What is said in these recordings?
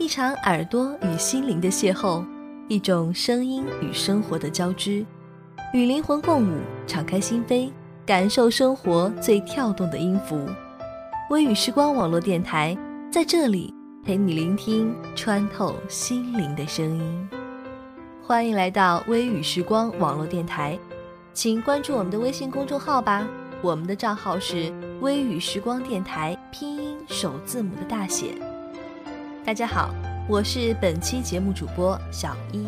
一场耳朵与心灵的邂逅，一种声音与生活的交织，与灵魂共舞，敞开心扉，感受生活最跳动的音符。微雨时光网络电台在这里陪你聆听穿透心灵的声音。欢迎来到微雨时光网络电台，请关注我们的微信公众号吧。我们的账号是微雨时光电台，拼音首字母的大写。大家好，我是本期节目主播小一。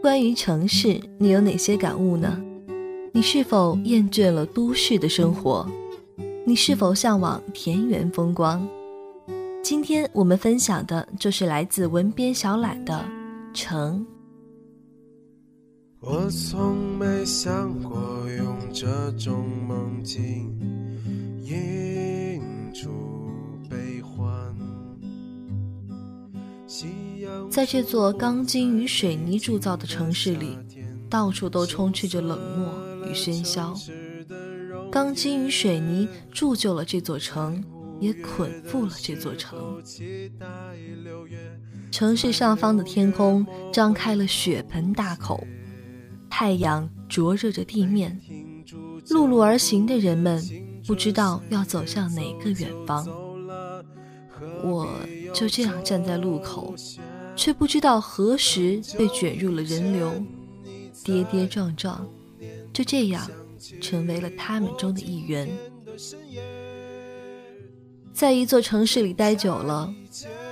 关于城市，你有哪些感悟呢？你是否厌倦了都市的生活？你是否向往田园风光？今天我们分享的就是来自文编小懒的《城》。我从没想过用这种梦境映出悲欢。在这座钢筋与水泥铸造的城市里，到处都充斥着冷漠与喧嚣。钢筋与水泥铸就了这座城，也捆缚了这座城。城市上方的天空张开了血盆大口。太阳灼热着地面，碌碌而行的人们不知道要走向哪个远方。我就这样站在路口，却不知道何时被卷入了人流，跌跌撞撞，就这样成为了他们中的一员。在一座城市里待久了，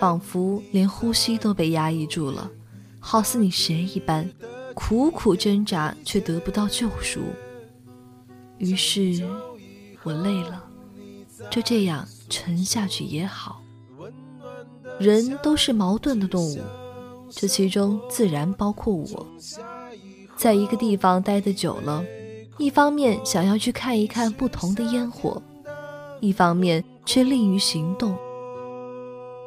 仿佛连呼吸都被压抑住了，好似你谁一般。苦苦挣扎却得不到救赎，于是我累了，就这样沉下去也好。人都是矛盾的动物，这其中自然包括我。在一个地方待得久了，一方面想要去看一看不同的烟火，一方面却吝于行动，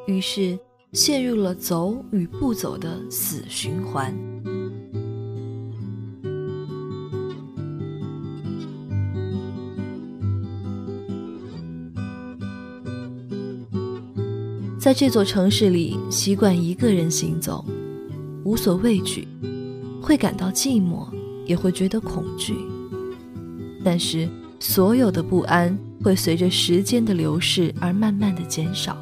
于是陷入了走与不走的死循环。在这座城市里，习惯一个人行走，无所畏惧，会感到寂寞，也会觉得恐惧。但是，所有的不安会随着时间的流逝而慢慢的减少。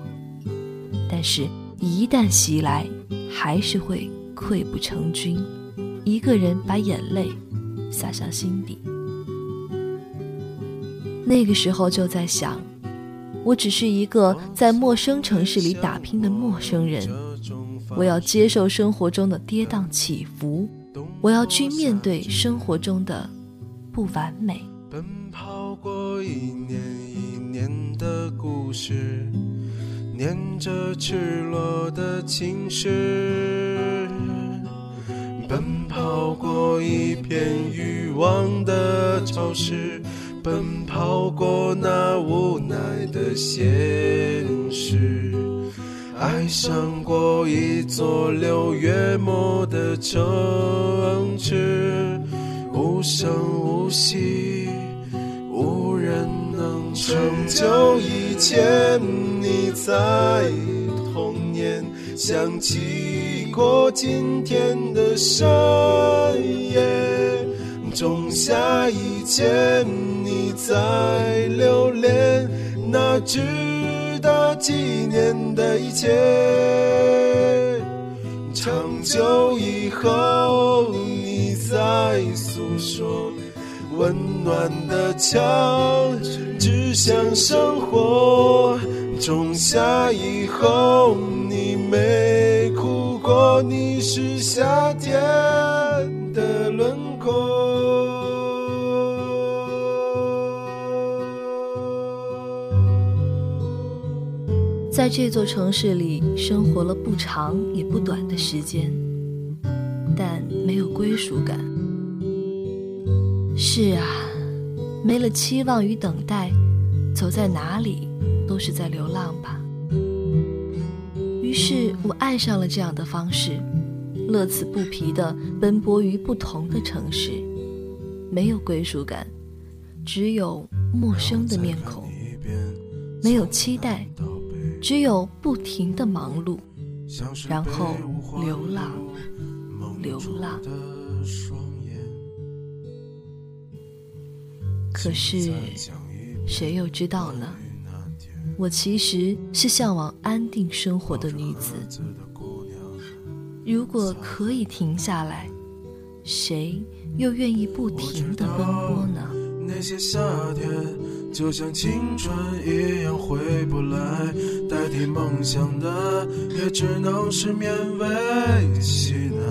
但是，一旦袭来，还是会溃不成军。一个人把眼泪洒向心底，那个时候就在想。我只是一个在陌生城市里打拼的陌生人，我要接受生活中的跌宕起伏，我要去面对生活中的不完美。奔跑过一年一年的故事，念着赤裸的情诗，奔跑过一片欲望的潮湿。奔跑过那无奈的现实，爱上过一座六月末的城池，无声无息，无人能成就以前你在童年想起过今天的深夜，种下以前。你在留恋那值得纪念的一切，长久以后你在诉说温暖的墙指向生活，仲夏以后你没哭过，你是夏天在这座城市里生活了不长也不短的时间，但没有归属感。是啊，没了期望与等待，走在哪里都是在流浪吧。于是我爱上了这样的方式，乐此不疲地奔波于不同的城市，没有归属感，只有陌生的面孔，没有期待，只有不停的忙碌，然后流浪，流浪。可是，谁又知道呢？我其实是向往安定生活的女子。如果可以停下来，谁又愿意不停的奔波呢？就像青春一样回不来，代替梦想的也只能是勉为其难。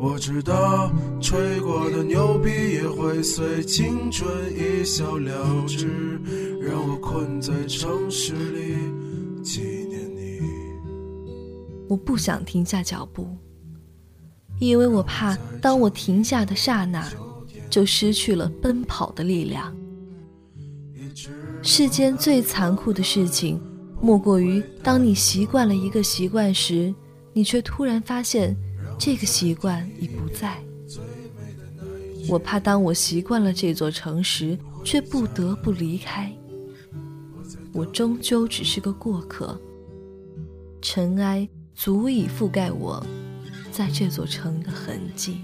我知道吹过的牛逼也会随青春一笑了之，让我困在城市里纪念你。我不想停下脚步，因为我怕当我停下的刹那。就失去了奔跑的力量。世间最残酷的事情，莫过于当你习惯了一个习惯时，你却突然发现这个习惯已不在。我怕当我习惯了这座城时，却不得不离开，我终究只是个过客。尘埃足以覆盖我在这座城的痕迹。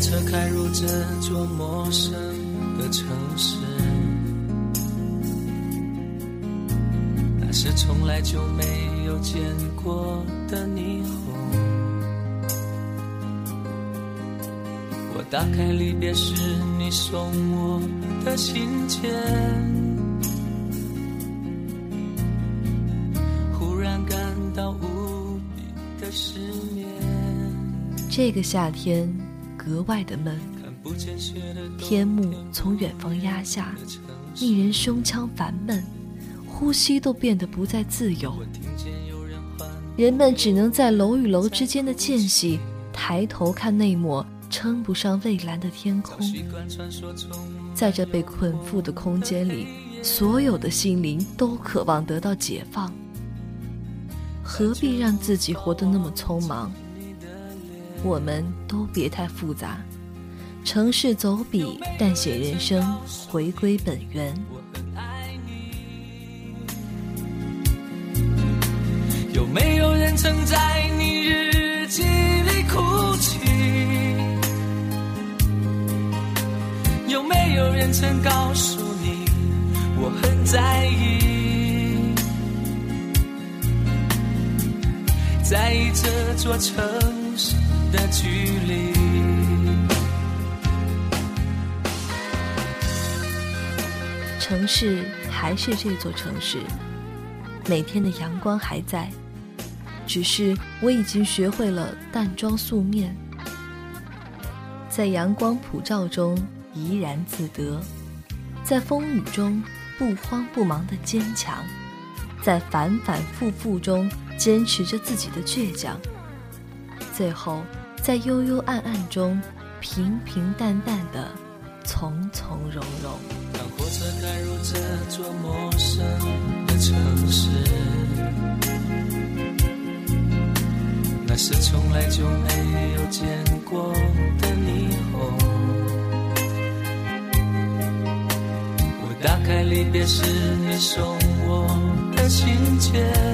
车开入这座陌生的城市，那是从来就没有见过的霓虹。我打开离别时你送我的信件，忽然感到无比的失眠。这个夏天。格外的闷，天幕从远方压下，令人胸腔烦闷，呼吸都变得不再自由。人们只能在楼与楼之间的间隙抬头看那抹称不上蔚蓝的天空。在这被捆缚的空间里，所有的心灵都渴望得到解放。何必让自己活得那么匆忙？我们都别太复杂，城市走笔，淡写人生，回归本源。有没有人曾在你日记里哭泣？有没有人曾告诉你我很在意？在意这座城市。的距离。城市还是这座城市，每天的阳光还在，只是我已经学会了淡妆素面，在阳光普照中怡然自得，在风雨中不慌不忙的坚强，在反反复复中坚持着自己的倔强，最后。在幽幽暗暗中，平平淡淡的，从从容容。当火车开入这座陌生的城市，那是从来就没有见过的霓虹。我打开离别时你送我的信件。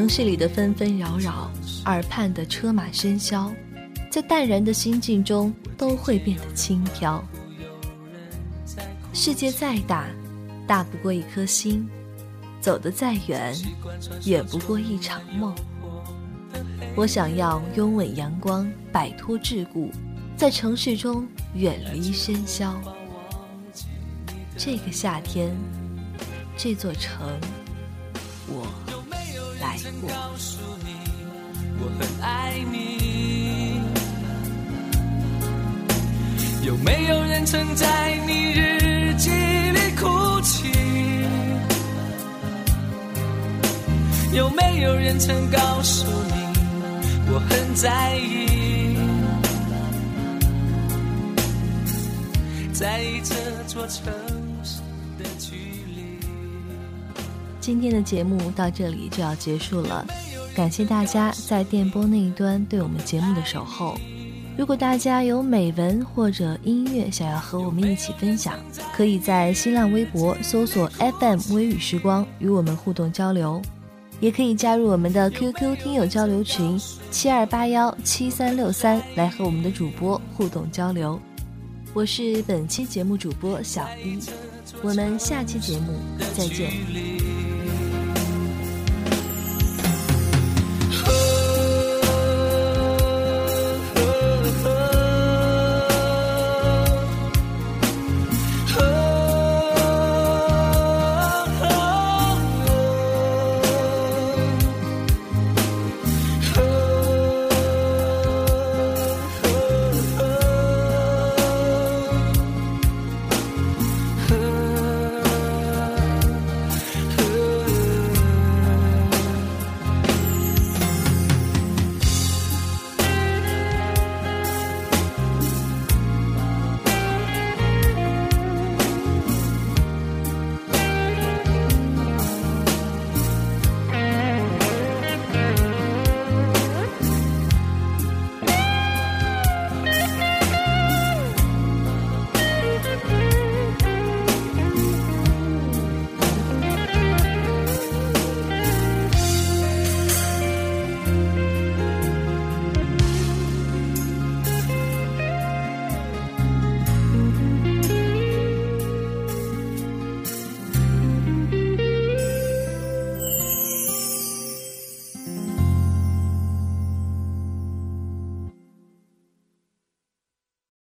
城市里的纷纷扰扰，耳畔的车马喧嚣，在淡然的心境中都会变得轻飘。世界再大，大不过一颗心；走得再远，也不过一场梦。我想要拥吻阳光，摆脱桎梏。在城市中远离喧嚣，这个夏天，这座城，我来过。人曾在你日记里哭泣？有没有人曾告诉你，我很在意，在意这座城今天的节目到这里就要结束了，感谢大家在电波那一端对我们节目的守候。如果大家有美文或者音乐想要和我们一起分享，可以在新浪微博搜索 FM 微雨时光与我们互动交流，也可以加入我们的 QQ 听友交流群七二八幺七三六三来和我们的主播互动交流。我是本期节目主播小一，我们下期节目再见。